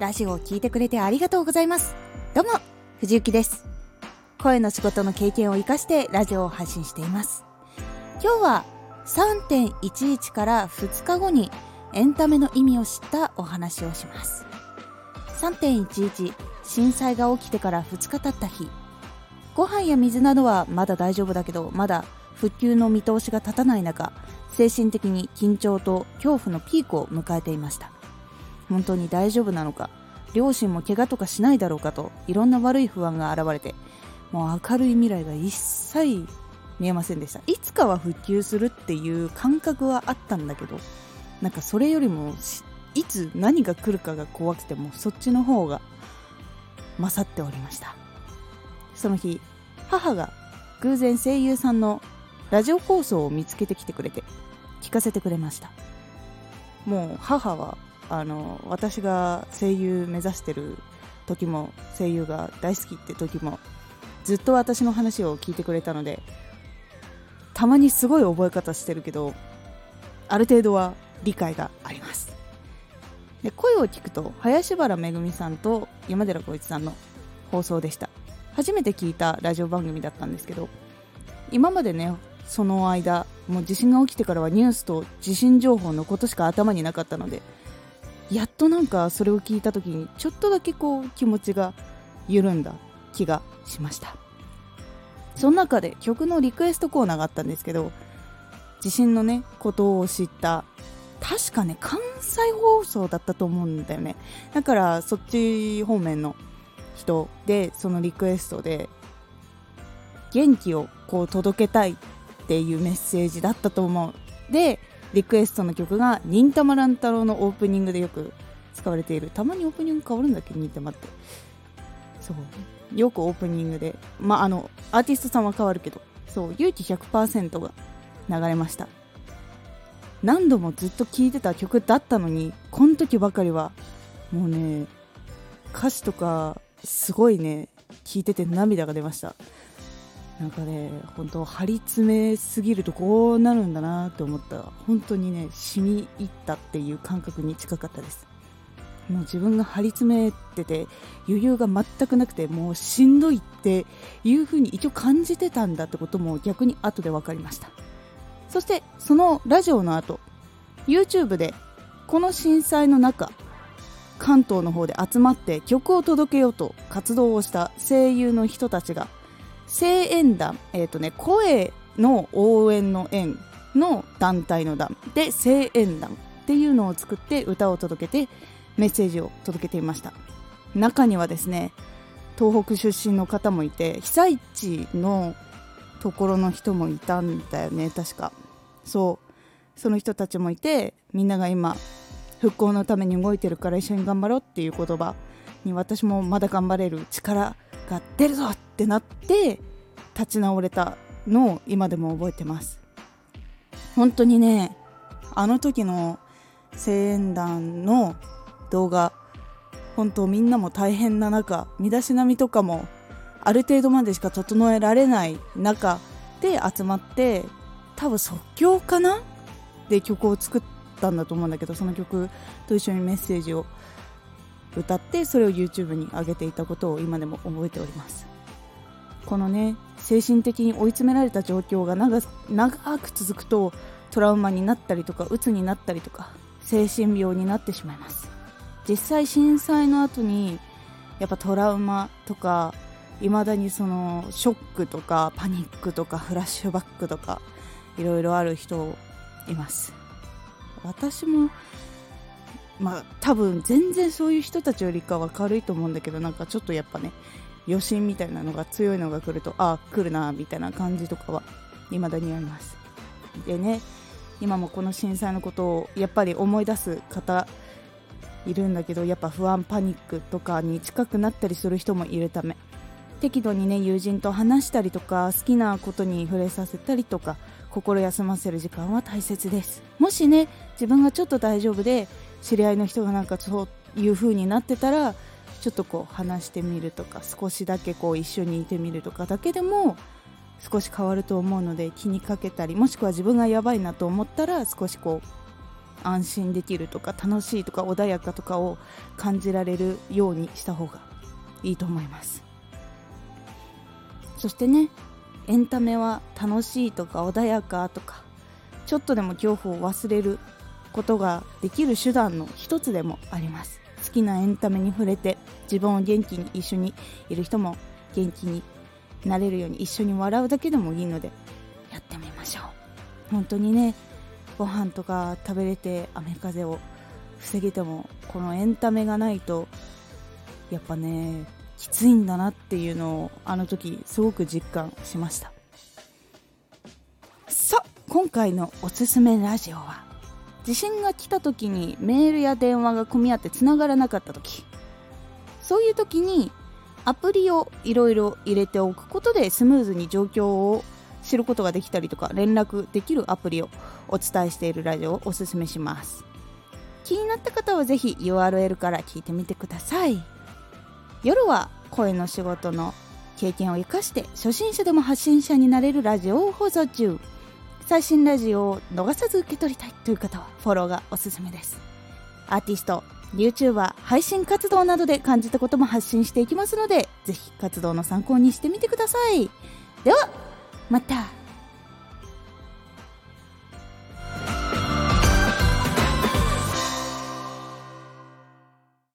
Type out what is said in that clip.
ラジオを聴いてくれてありがとうございます。どうも藤幸です。声の仕事の経験を生かしてラジオを配信しています。今日は3.11から2日後にエンタメの意味を知ったお話をします。3.11震災が起きてから2日経った日。ご飯や水などはまだ大丈夫だけどまだ復旧の見通しが立たない中精神的に緊張と恐怖のピークを迎えていました。本当に大丈夫なのか。両親も怪我とかしないだろうかといろんな悪い不安が現れて。もう明るい未来が一切見えませんでした。いつかは復旧するっていう感覚はあったんだけどなんかそれよりもいつ何が来るかが怖くてもそっちの方が勝っておりました。その日母が偶然声優さんのラジオ放送を見つけてきてくれて聞かせてくれました。もう母はあの私が声優目指してる時も声優が大好きって時もずっと私の話を聞いてくれたのでたまにすごい覚え方してるけどある程度は理解があります。で声を聞くと林原めぐみさんと山寺宏一さんの放送でした。初めて聞いたラジオ番組だったんですけど今までねその間もう地震が起きてからはニュースと地震情報のことしか頭になかったのでやっとなんかそれを聞いた時にちょっとだけこう気持ちが緩んだ気がしました。その中で曲のリクエストコーナーがあったんですけど地震のねことを知った確かね関西放送だったと思うんだよね。だからそっち方面の人でそのリクエストで元気をこう届けたいっていうメッセージだったと思う。でリクエストの曲が「忍たま乱太郎」のオープニングでよく使われている。たまにオープニング変わるんだっけ？忍たまって。そう。よくオープニングで。まああのアーティストさんは変わるけど。そう。勇気100%が流れました。何度もずっと聴いてた曲だったのにこの時ばかりはもうね歌詞とかすごいね聴いてて涙が出ました。なんかね本当張り詰めすぎるとこうなるんだなって思った。本当にね染み入ったっていう感覚に近かったです。もう自分が張り詰めてて余裕が全くなくてもうしんどいっていう風に一応感じてたんだってことも逆に後で分かりました。そしてそのラジオの後 YouTube でこの震災の中関東の方で集まって曲を届けようと活動をした声優の人たちが声援団、えーとね、声の応援の縁の団体の団で声援団っていうのを作って歌を届けてメッセージを届けていました。中にはですね東北出身の方もいて被災地のところの人もいたんだよね確か。そう。その人たちもいてみんなが今復興のために動いてるから一緒に頑張ろうっていう言葉に私もまだ頑張れる力が出るぞってなって立ち直れたのを今でも覚えてます。本当にねあの時の声援団の動画本当みんなも大変な中身だしなみとかもある程度までしか整えられない中で集まって多分即興かな？で曲を作ったんだと思うんだけどその曲と一緒にメッセージを歌ってそれを YouTube に上げていたことを今でも覚えております。このね精神的に追い詰められた状況が長く続くとトラウマになったりとか鬱になったりとか精神病になってしまいます。実際震災の後にやっぱトラウマとか未だにそのショックとかパニックとかフラッシュバックとかいろいろある人います。私もまあ多分全然そういう人たちよりかは軽いと思うんだけどなんかちょっとやっぱね余震みたいなのが強いのが来るとああ来るなみたいな感じとかは未だにあります。でね今もこの震災のことをやっぱり思い出す方いるんだけどやっぱ不安パニックとかに近くなったりする人もいるため。適度にね友人と話したりとか好きなことに触れさせたりとか心休ませる時間は大切です。もしね自分がちょっと大丈夫で知り合いの人がなんかそういう風になってたらちょっとこう話してみるとか少しだけこう一緒にいてみるとかだけでも少し変わると思うので気にかけたりもしくは自分がやばいなと思ったら少しこう安心できるとか楽しいとか穏やかとかを感じられるようにした方がいいと思います。そしてねエンタメは楽しいとか穏やかとかちょっとでも恐怖を忘れることができる手段の一つでもあります。好きなエンタメに触れて自分を元気に一緒にいる人も元気になれるように一緒に笑うだけでもいいのでやってみましょう。本当にねご飯とか食べれて雨風を防げてもこのエンタメがないとやっぱねきついんだなっていうのをあの時すごく実感しました。さあ今回のおすすめラジオは地震が来た時にメールや電話が混み合ってつながらなかった時。そういう時にアプリをいろいろ入れておくことでスムーズに状況を知ることができたりとか連絡できるアプリをお伝えしているラジオをおすすめします。気になった方はぜひ URL から聞いてみてください。夜は声の仕事の経験を生かして初心者でも発信者になれるラジオを放送中。最新ラジオを逃さず受け取りたいという方はフォローがおすすめです。アーティスト YouTuber 配信活動などで感じたことも発信していきますのでぜひ活動の参考にしてみてください。ではまた。